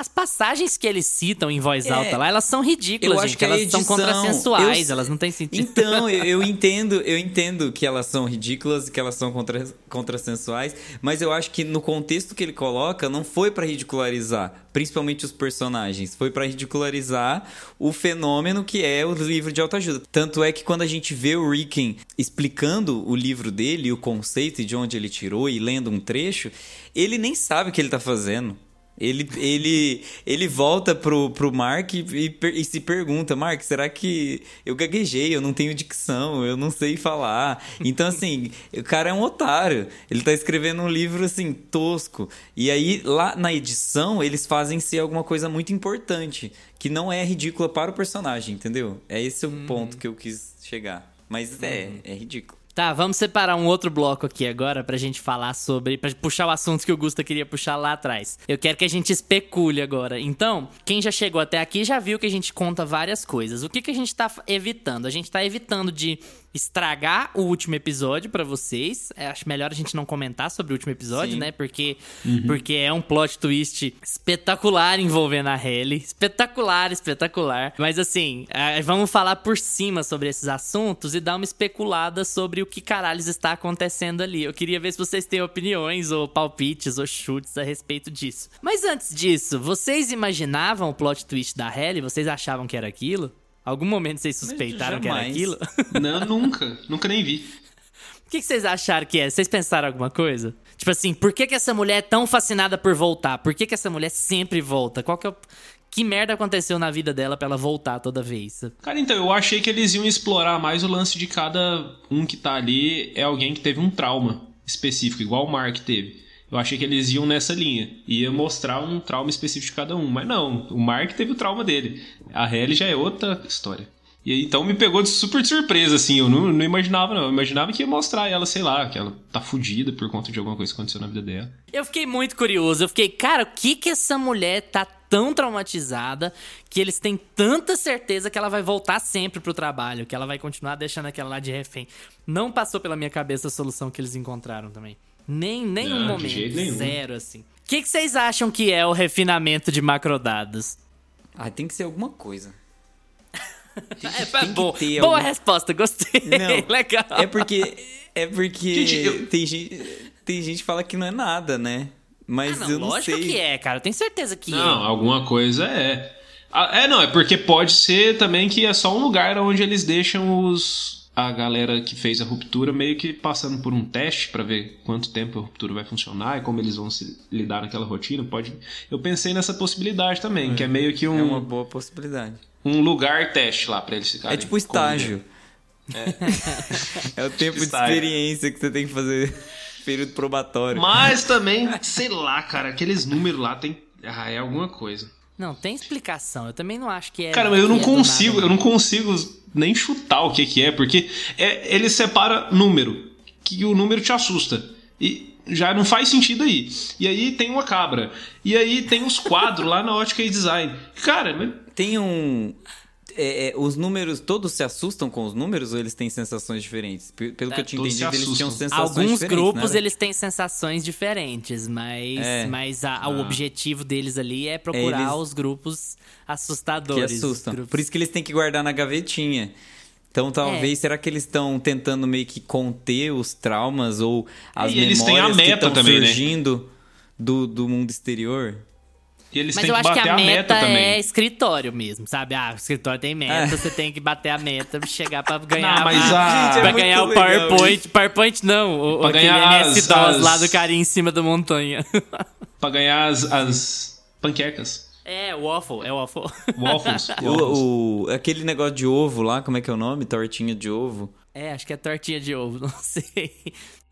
As passagens que eles citam em voz É, alta lá, elas são ridículas, eu acho gente. que elas são edição- contrassensuais, eu- elas não têm sentido. Então, eu, eu entendo, eu entendo que elas são ridículas e que elas são contra, contrassensuais, mas eu acho que no contexto que ele coloca, não foi pra ridicularizar, principalmente os personagens, foi pra ridicularizar o fenômeno que é o livro de autoajuda. Tanto é que quando a gente vê o Ricken explicando o livro dele, o conceito e de onde ele tirou e lendo um trecho, ele nem sabe o que ele tá fazendo. Ele, ele, ele volta pro, pro Mark e, e, e, se pergunta: Mark, será que eu gaguejei? Eu não tenho dicção, eu não sei falar. Então, assim, o cara é um otário. Ele tá escrevendo um livro, assim, tosco. E aí, lá na edição, eles fazem ser alguma coisa muito importante, que não é ridícula para o personagem, entendeu? É esse o hum. ponto que eu quis chegar. Mas é, uhum. é ridículo. Tá, vamos separar um outro bloco aqui agora pra gente falar sobre. pra puxar o assunto que o Gusta queria puxar lá atrás. Eu quero que a gente especule agora. Então, quem já chegou até aqui já viu que a gente conta várias coisas. O que, que a gente tá evitando? A gente tá evitando de estragar o último episódio para vocês. É, acho melhor a gente não comentar sobre o último episódio, Sim. né? Porque, uhum. porque é um plot twist espetacular envolvendo a Halle. Espetacular, espetacular. Mas assim, é, vamos falar por cima sobre esses assuntos e dar uma especulada sobre o que caralhos está acontecendo ali. Eu queria ver se vocês têm opiniões ou palpites ou chutes a respeito disso. Mas antes disso, vocês imaginavam o plot twist da Halle? Vocês achavam que era aquilo? Algum momento vocês suspeitaram que era aquilo? Não, nunca. Nunca nem vi. O que, vocês acharam que é? Vocês pensaram alguma coisa? Tipo assim, por que, que essa mulher é tão fascinada por voltar? Por que, que essa mulher sempre volta? Qual que é o... Que merda aconteceu na vida dela pra ela voltar toda vez? Cara, então, eu achei que eles iam explorar mais o lance de cada um que tá ali é alguém que teve um trauma específico, igual o Mark teve. Eu achei que eles iam nessa linha. Ia mostrar um trauma específico de cada um. Mas não, o Mark teve o trauma dele. A Helly já é outra história. E então me pegou de super surpresa, assim. Eu não, não, imaginava, não. Eu imaginava que ia mostrar ela, sei lá, que ela tá fudida por conta de alguma coisa que aconteceu na vida dela. Eu fiquei muito curioso. Eu fiquei, cara, o que que essa mulher tá tão traumatizada que eles têm tanta certeza que ela vai voltar sempre pro trabalho, que ela vai continuar deixando aquela lá de refém. Não passou pela minha cabeça a solução que eles encontraram também. Nem, nem não, um momento. Zero, assim. O que, que vocês acham que é o refinamento de macrodados? Ah, tem que ser alguma coisa. Tem, é, tem boa, boa algum... resposta, gostei. Não, Legal. É porque. É porque. Gente, eu... tem, gente, tem gente que fala que não é nada, né? Mas ah, não, eu não lógico sei. que é, cara. Eu tenho certeza que não, é. Não, alguma coisa é. Ah, é, não, é porque pode ser também que é só um lugar onde eles deixam os, a galera que fez a ruptura meio que passando por um teste para ver quanto tempo a ruptura vai funcionar e como eles vão se lidar naquela rotina. Pode. Eu pensei nessa possibilidade também, é, que é meio que um. É uma boa possibilidade. Um lugar teste lá para eles ficarem. É tipo estágio. É. é o tempo estágio. de experiência que você tem que fazer período probatório. Mas também, sei lá, cara, aqueles números lá tem. Ah, é alguma coisa. Não, tem explicação. Eu também não acho que é. Cara, mas eu não é consigo, nada, eu não consigo nem chutar o que, que é, porque é, ele separa número, que o número te assusta. E já não faz sentido aí. E aí tem uma cabra. E aí tem os quadros lá na ótica e design. Cara, tem um é, é, os números, todos se assustam com os números ou eles têm sensações diferentes? Pelo é, que eu tinha entendido, eles tinham sensações Alguns diferentes. Alguns grupos eles têm sensações diferentes, mas, é. mas a, ah. o objetivo deles ali é procurar eles... os grupos assustadores. Que assustam. Grupos... Por isso que eles têm que guardar na gavetinha. Então, talvez, é. será que eles estão tentando meio que conter os traumas ou as e memórias eles têm a meta que estão né? surgindo né? do, do mundo exterior? E eles Mas têm eu que acho que a, a meta, meta também. é escritório mesmo, sabe? Ah, o escritório tem meta, é. você tem que bater a meta pra chegar pra ganhar. Não, mas a... Gente, é pra ganhar o PowerPoint. PowerPoint não, o, pra ganhar MS-DOS as... lá do carinha em cima da montanha. pra ganhar as, as panquecas. É, waffle, é waffle. Waffles. waffles. O, o, aquele negócio de ovo lá, como é que é o nome? Tortinha de ovo. É, acho que é tortinha de ovo, não sei.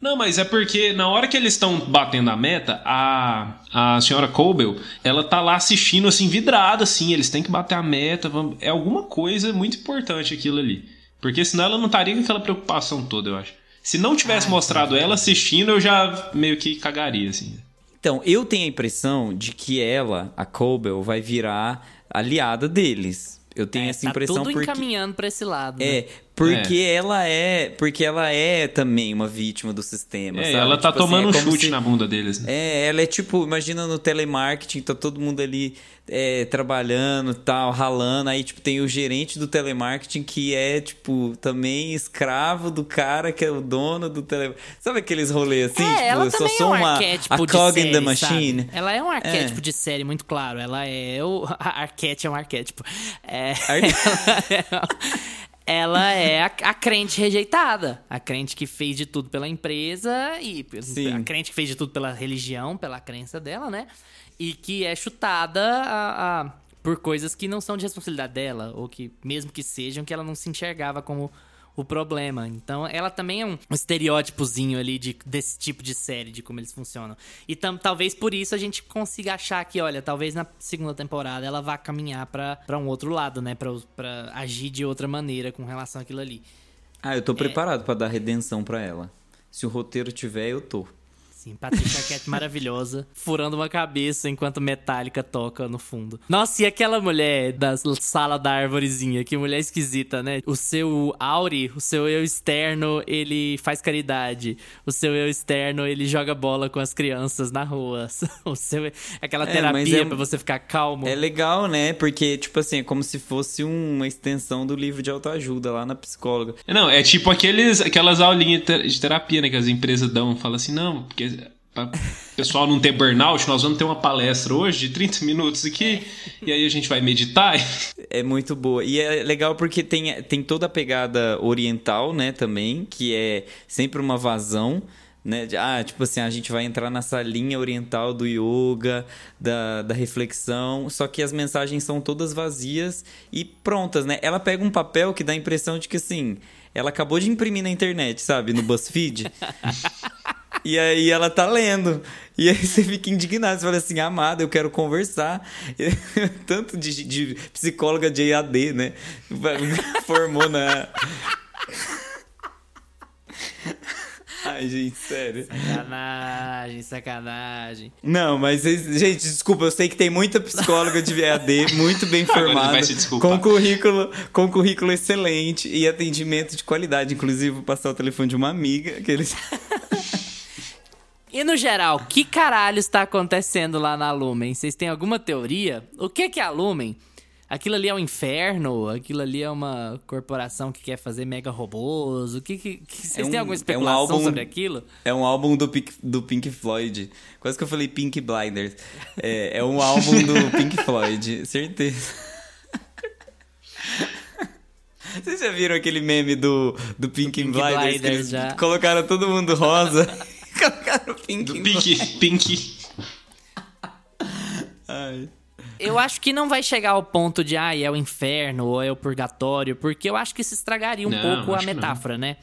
Não, mas é porque na hora que eles estão batendo a meta, a, a senhora Colbel, ela tá lá assistindo assim, vidrada, assim, eles têm que bater a meta, é alguma coisa muito importante aquilo ali. Porque senão ela não estaria com aquela preocupação toda, eu acho. Se não tivesse ah, mostrado ela assistindo, eu já meio que cagaria, assim. Então, eu tenho a impressão de que ela, a Colbel, vai virar aliada deles. Eu tenho é, essa tá impressão tudo porque encaminhando para esse lado. É, né? Porque é. ela é, porque ela é também uma vítima do sistema, é, sabe? ela tá tipo assim, tomando assim, é um chute se... na bunda deles. Né? É, ela é tipo, imagina no telemarketing, tá todo mundo ali é, trabalhando, tal, ralando, aí tipo tem o gerente do telemarketing que é tipo também escravo do cara que é o dono do telemarketing. Sabe aqueles rolês assim, é, tipo, ela eu só sou é um uma arquétipo a cog in the machine. Sabe? Ela é um arquétipo de série muito claro, ela é o a arquétipo é um arquétipo. É, Ar... ela, é, a, a crente rejeitada. A crente que fez de tudo pela empresa e Sim. a crente que fez de tudo pela religião, pela crença dela, né? E que é chutada a- a- por coisas que não são de responsabilidade dela, ou que, mesmo que sejam, que ela não se enxergava como o problema. Então, ela também é um estereótipozinho ali de, desse tipo de série, de como eles funcionam. E tam, talvez por isso a gente consiga achar que, olha, talvez na segunda temporada ela vá caminhar pra pra um outro lado, né? Pra, pra agir de outra maneira com relação àquilo ali. Ah, eu tô preparado pra dar redenção pra ela. Se o roteiro tiver, eu tô. Sim, Patricia Arquette maravilhosa, furando uma cabeça enquanto Metallica toca no fundo. Nossa, e aquela mulher da sala da árvorezinha, que mulher esquisita, né? O seu Auri, o seu eu externo, ele faz caridade. O seu eu externo, ele joga bola com as crianças na rua. O seu aquela É, terapia é- pra você ficar calmo. É legal, né? Porque, tipo assim, é como se fosse uma extensão do livro de autoajuda lá na psicóloga. Não, é tipo aqueles, aquelas aulinhas de terapia, né, que as empresas dão. Fala assim, não, porque pra o pessoal não ter burnout, nós vamos ter uma palestra hoje de 30 minutos aqui, e aí a gente vai meditar. É muito boa. E é legal porque tem, tem toda a pegada oriental, né, também, que é sempre uma vazão. Né? Ah, tipo assim, a gente vai entrar nessa linha oriental do yoga, da, da reflexão, só que as mensagens são todas vazias e prontas, né? Ela pega um papel que dá a impressão de que, assim, ela acabou de imprimir na internet, sabe? No BuzzFeed. E aí ela tá lendo. E aí você fica indignado. Você fala assim, amada, eu quero conversar. Tanto de, de psicóloga de EAD, né? Formou na. Ai, gente, sério. Sacanagem, sacanagem. Não, mas, gente, desculpa, eu sei que tem muita psicóloga de EAD, muito bem formada, com currículo, com currículo excelente e atendimento de qualidade. Inclusive, vou passar o telefone de uma amiga que eles. E no geral, que caralho está acontecendo lá na Lumen? Vocês têm alguma teoria? O que que é a Lumen? Aquilo ali é um inferno? Aquilo ali é uma corporação que quer fazer mega robôs? O que que... que- vocês É têm um- alguma é um especulação álbum- sobre aquilo? É um álbum do Pink, do Pink Floyd. Quase que eu falei Pink Blinders. É, é um álbum do Pink Floyd, certeza. Vocês já viram aquele meme do, do Pink, Pink Blinders? que Blinders, eles já. colocaram todo mundo rosa. colocaram Pink Do. Pink, Pink. Ai. Eu acho que não vai chegar ao ponto de, ah, é o inferno ou é o purgatório, porque eu acho que isso estragaria um Não, pouco a metáfora, né?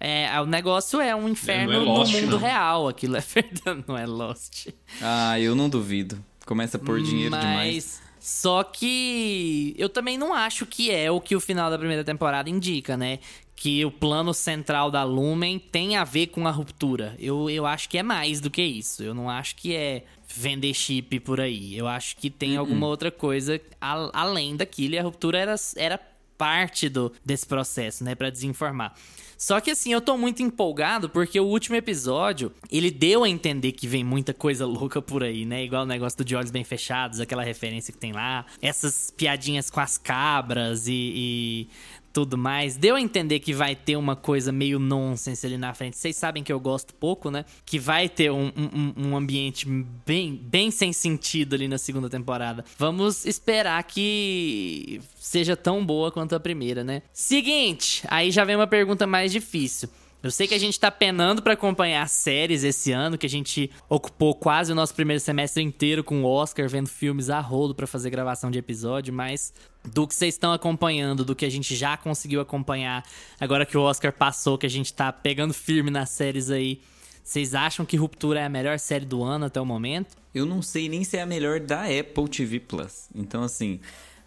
É, o negócio é um inferno não é Lost, no mundo não. real. Aquilo é verdade, não é Lost. Ah, eu não duvido. Começa a pôr dinheiro Mas demais. só que eu também não acho que é o que o final da primeira temporada indica, né? Que o plano central da Lumen tem a ver com a ruptura. Eu, eu acho que é mais do que isso. Eu não acho que é vender chip por aí. Eu acho que tem alguma outra coisa a- além daquilo. E a ruptura era, era parte do, desse processo, né? Pra desinformar. Só que assim, eu tô muito empolgado porque o último episódio, ele deu a entender que vem muita coisa louca por aí, né? Igual o negócio do de olhos bem fechados, aquela referência que tem lá. Essas piadinhas com as cabras e, e tudo mais. Deu a entender que vai ter uma coisa meio nonsense ali na frente. Vocês sabem que eu gosto pouco, né? Que vai ter um, um, um ambiente bem, bem sem sentido ali na segunda temporada. Vamos esperar que seja tão boa quanto a primeira, né? Seguinte, aí já vem uma pergunta mais difícil. Eu sei que a gente tá penando pra acompanhar séries esse ano, que a gente ocupou quase o nosso primeiro semestre inteiro com o Oscar, vendo filmes a rolo pra fazer gravação de episódio, mas do que vocês estão acompanhando, do que a gente já conseguiu acompanhar, agora que o Oscar passou, que a gente tá pegando firme nas séries aí, vocês acham que Ruptura é a melhor série do ano até o momento? Eu não sei nem se é a melhor da Apple TV Plus. Então, assim,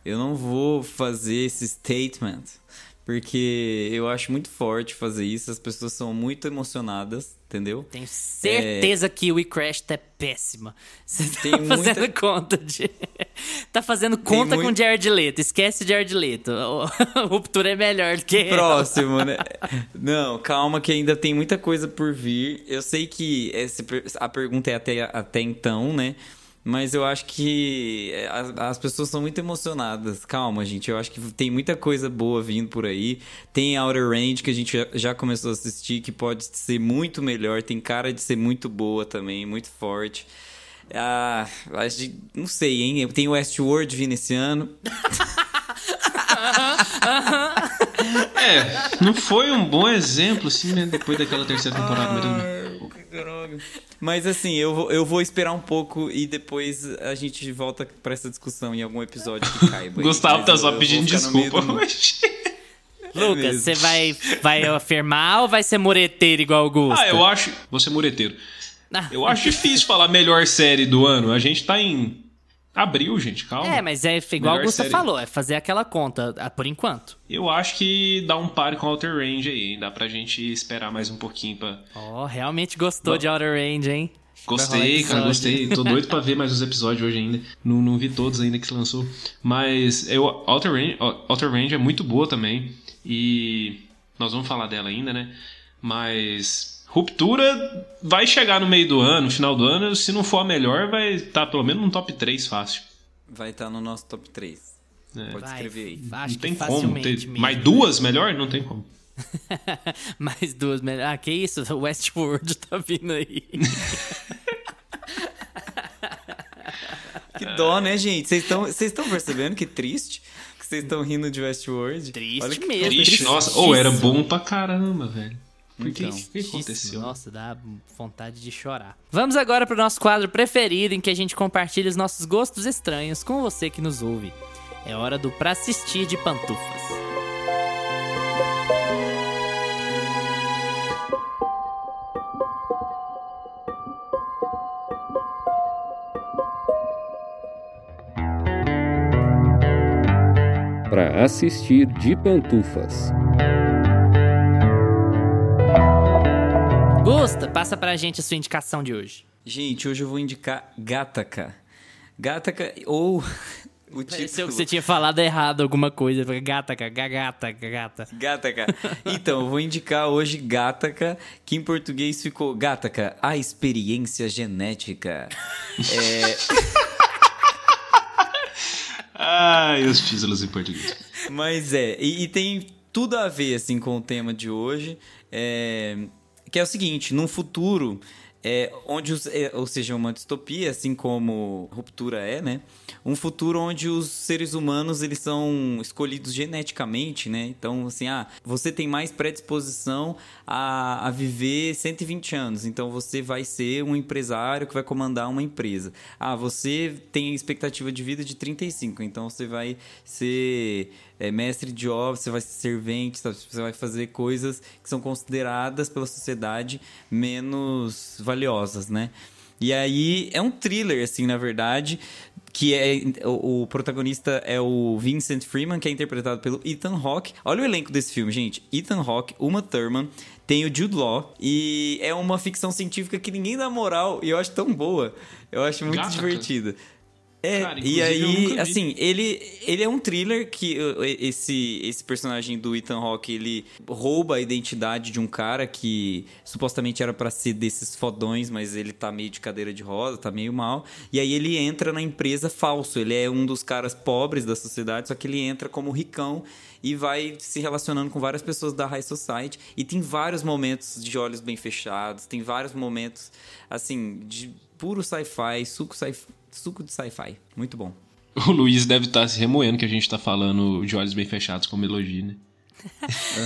eu não vou fazer esse statement. Porque eu acho muito forte fazer isso. As pessoas são muito emocionadas, entendeu? Tenho certeza que o We Crashed é péssima. Você tá Tem fazendo muita- conta de. tá fazendo conta com muito- Jared Leto. Esquece Jared Leto. O- Ruptura é melhor do que. Próximo, né? Não, calma que ainda tem muita coisa por vir. Eu sei que per- a pergunta é até, até então, né? Mas eu acho que é, as, as pessoas são muito emocionadas. Calma, gente. Eu acho que tem muita coisa boa vindo por aí. Tem Outer Range que a gente já, já começou a assistir, que pode ser muito melhor. Tem cara de ser muito boa também, muito forte. Ah, acho não sei, hein? Tem Westworld vindo esse ano. É, não foi um bom exemplo, assim, né? Depois daquela terceira temporada mesmo. Mas assim, eu vou, eu vou esperar um pouco e depois a gente volta pra essa discussão em algum episódio que caiba. Gustavo tá só pedindo vou desculpa. Lucas, você vai, vai afirmar ou vai ser mureteiro igual o Gusto? Ah, eu acho. Você mureteiro. Ah. Eu acho difícil falar melhor série do ano. A gente tá em abril, gente, calma. É, mas é igual o série. falou, é fazer aquela conta, por enquanto. Eu acho que dá um par com Outer Range aí, hein? Dá pra gente esperar mais um pouquinho pra. Ó, realmente gostou Bom. de Outer Range, hein? Gostei, cara, gostei. Tô doido pra ver mais os episódios hoje ainda. Não, não vi todos ainda que se lançou. Mas eu, Outer, Range, Outer Range é muito boa também. E nós vamos falar dela ainda, né? Mas Ruptura vai chegar no meio do ano, no final do ano. Se não for a melhor, vai estar pelo menos no top 3 fácil. Vai estar no nosso top 3. É. Pode escrever aí. Acho não tem que como. Ter, mesmo, mais né? duas melhor? Não tem como. Mais duas melhores. Ah, que isso? Westworld tá vindo aí. Que dó, né, gente? Vocês estão vocês estão percebendo que triste? Que vocês estão rindo de Westworld? Triste Olha que mesmo. Triste, nossa. Ou era bom pra caramba, velho. Por que Então. que aconteceu? Nossa, dá vontade de chorar. Vamos agora pro nosso quadro preferido, em que a gente compartilha os nossos gostos estranhos com você que nos ouve. É hora do Pra Assistir de Pantufas. Para assistir de pantufas. Gusta, passa pra gente a sua indicação de hoje. Gente, hoje eu vou indicar Gataca. Gataca ou o Pareceu título... que você tinha falado errado alguma coisa. Gata, gata, gata. Gataca. Então, eu vou indicar hoje Gataca, que em português ficou Gataca, a experiência genética. É, Ai, os títulos em português. mas é, e, e tem tudo a ver assim com o tema de hoje, é, que é o seguinte, num futuro é, onde os, é, ou seja, uma distopia, assim como ruptura é, né? Um futuro onde os seres humanos eles são escolhidos geneticamente, né? Então, assim, ah, você tem mais predisposição a, a viver 120 anos, então você vai ser um empresário que vai comandar uma empresa. Ah, você tem expectativa de vida de 35, então você vai ser é, mestre de obra, você vai ser servente, sabe? você vai fazer coisas que são consideradas pela sociedade menos valiosas, né? E aí é um thriller, assim, na verdade, que é o, o protagonista é o Vincent Freeman, que é interpretado pelo Ethan Hawke. Olha o elenco desse filme, gente. Ethan Hawke, Uma Thurman, tem o Jude Law e é uma ficção científica que ninguém dá moral e eu acho tão boa. Eu acho muito Gata, divertida. É, Cara, e aí, assim, ele, ele é um thriller que esse, esse personagem do Ethan Hawke, ele rouba a identidade de um cara que supostamente era pra ser desses fodões, mas ele tá meio de cadeira de roda, tá meio mal. E aí ele entra na empresa falso, ele é um dos caras pobres da sociedade, só que ele entra como ricão e vai se relacionando com várias pessoas da high society. E tem vários momentos de olhos bem fechados, tem vários momentos assim de puro sci-fi, suco sci suco de sci-fi, muito bom. O Luiz deve estar se remoendo que a gente tá falando de olhos bem fechados como elogio, né?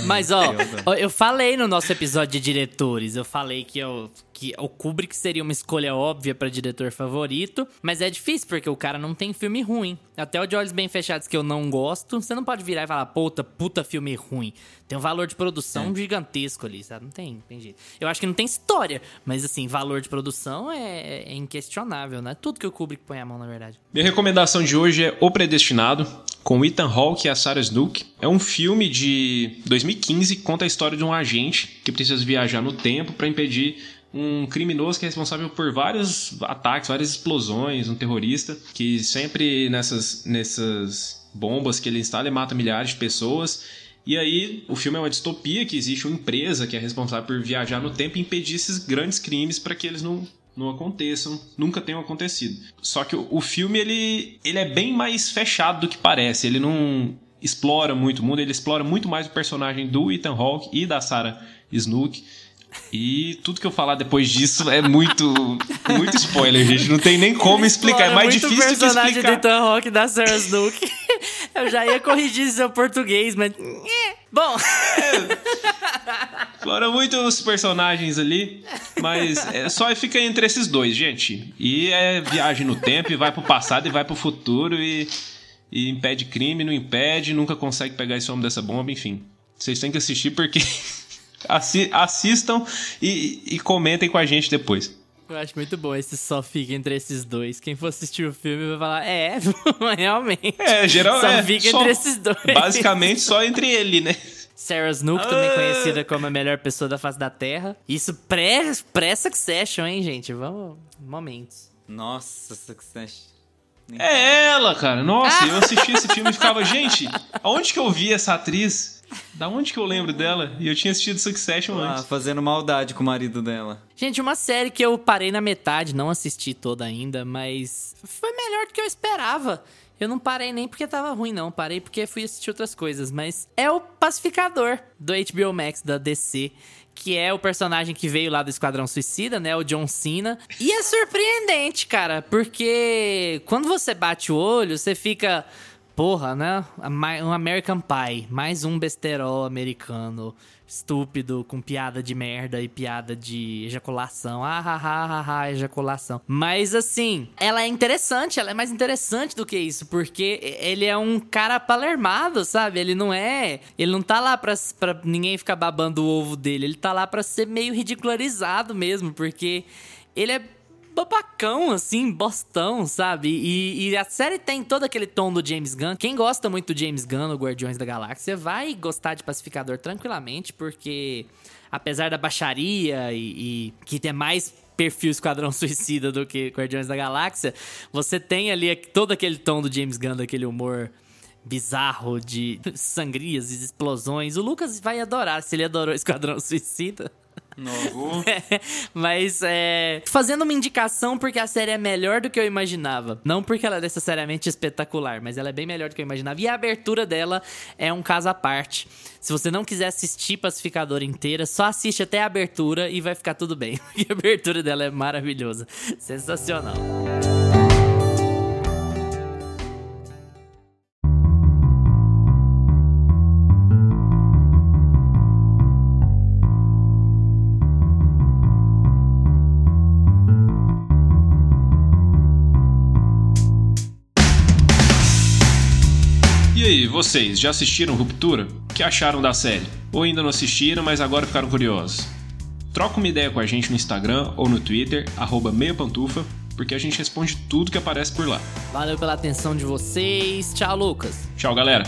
Mas, ó, É, ó, eu falei no nosso episódio de diretores, eu falei que, eu, que o Kubrick seria uma escolha óbvia pra diretor favorito, mas é difícil porque o cara não tem filme ruim. Até o de Olhos Bem Fechados que eu não gosto, você não pode virar e falar, puta, puta filme ruim. Tem um valor de produção gigantesco ali, sabe? Não tem, tem jeito. Eu acho que não tem história, mas assim, valor de produção é, é inquestionável, né? Tudo que o Kubrick põe a mão, na verdade. Minha recomendação de hoje é O Predestinado, com Ethan Hawke e a Sarah Snook. É um filme de 2015 que conta a história de um agente que precisa viajar no tempo para impedir um criminoso que é responsável por vários ataques, várias explosões, um terrorista que sempre nessas, nessas bombas que ele instala ele mata milhares de pessoas. E aí, o filme é uma distopia que existe uma empresa que é responsável por viajar no tempo e impedir esses grandes crimes para que eles não não aconteçam, nunca tenham acontecido. Só que o, o filme ele, ele é bem mais fechado do que parece. Ele não explora muito o mundo, ele explora muito mais o personagem do Ethan Hawke e da Sarah Snook. E tudo que eu falar depois disso é muito muito spoiler, gente. Não tem nem como explicar. É mais muito difícil que personagem do explicar. Ethan Hawke da Sarah Snook. Eu já ia corrigir seu português, mas... Bom, Explora muito os personagens ali, mas é, só fica entre esses dois, gente. E é viagem no tempo, e vai pro passado e vai pro futuro, e, e impede crime, não impede, nunca consegue pegar esse homem dessa bomba, enfim. Vocês têm que assistir porque. Assi- assistam e, e comentem com a gente depois. eu acho muito bom esse só fica entre esses dois. Quem for assistir o filme vai falar, é, realmente. É, geral Só é, fica só- entre esses dois. Basicamente só entre ele, né? Sarah Snook, também conhecida como a melhor pessoa da face da Terra. Isso pré- pré-Succession, hein, gente? Vamos... Momentos. Nossa, Succession. Nem- É ela, cara. Nossa, eu assisti esse filme e ficava, gente, aonde que eu vi essa atriz? Da onde que eu lembro dela? E eu tinha assistido Succession Ah, antes. fazendo maldade com o marido dela. Gente, uma série que eu parei na metade, não assisti toda ainda, mas foi melhor do que eu esperava. Eu não parei nem porque tava ruim, não. Parei porque fui assistir outras coisas. Mas é o Pacificador do HBO Max da DC. Que é o personagem que veio lá do Esquadrão Suicida, né? O John Cena. E é surpreendente, cara. Porque quando você bate o olho, você fica. Porra, né? Um American Pie. Mais um besterol americano. Estúpido, com piada de merda e piada de ejaculação. Ah, ha, ha, ha, ha, ejaculação. Mas assim, ela é interessante, ela é mais interessante do que isso, porque ele é um cara palermado, sabe? Ele não é. Ele não tá lá pra, pra ninguém ficar babando o ovo dele. Ele tá lá pra ser meio ridicularizado mesmo, porque ele é babacão, assim, bostão, sabe? E, e a série tem todo aquele tom do James Gunn. Quem gosta muito do James Gunn no Guardiões da Galáxia vai gostar de Pacificador tranquilamente, porque apesar da baixaria e, e que tem mais perfil Esquadrão Suicida do que Guardiões da Galáxia, você tem ali todo aquele tom do James Gunn, daquele humor bizarro de sangrias e explosões. O Lucas vai adorar, se ele adorou Esquadrão Suicida. Novo. Mas é. Fazendo uma indicação porque a série é melhor do que eu imaginava. Não porque ela é necessariamente espetacular, mas ela é bem melhor do que eu imaginava. E a abertura dela é um caso à parte. Se você não quiser assistir Pacificador inteira, só assiste até a abertura e vai ficar tudo bem. Porque a abertura dela é maravilhosa. Sensacional. E vocês já assistiram Ruptura? O que acharam da série? Ou ainda não assistiram, mas agora ficaram curiosos? Troca uma ideia com a gente no Instagram ou no Twitter, arroba meiapantufa, porque a gente responde tudo que aparece por lá. Valeu pela atenção de vocês. Tchau, Lucas. Tchau, galera!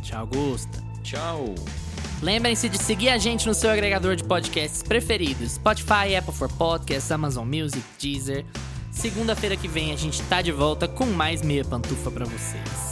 Tchau, Gusta. Tchau. Lembrem-se de seguir a gente no seu agregador de podcasts preferidos: Spotify, Apple for Podcasts, Amazon Music, Deezer. Segunda-feira que vem a gente tá de volta com mais meia pantufa pra vocês.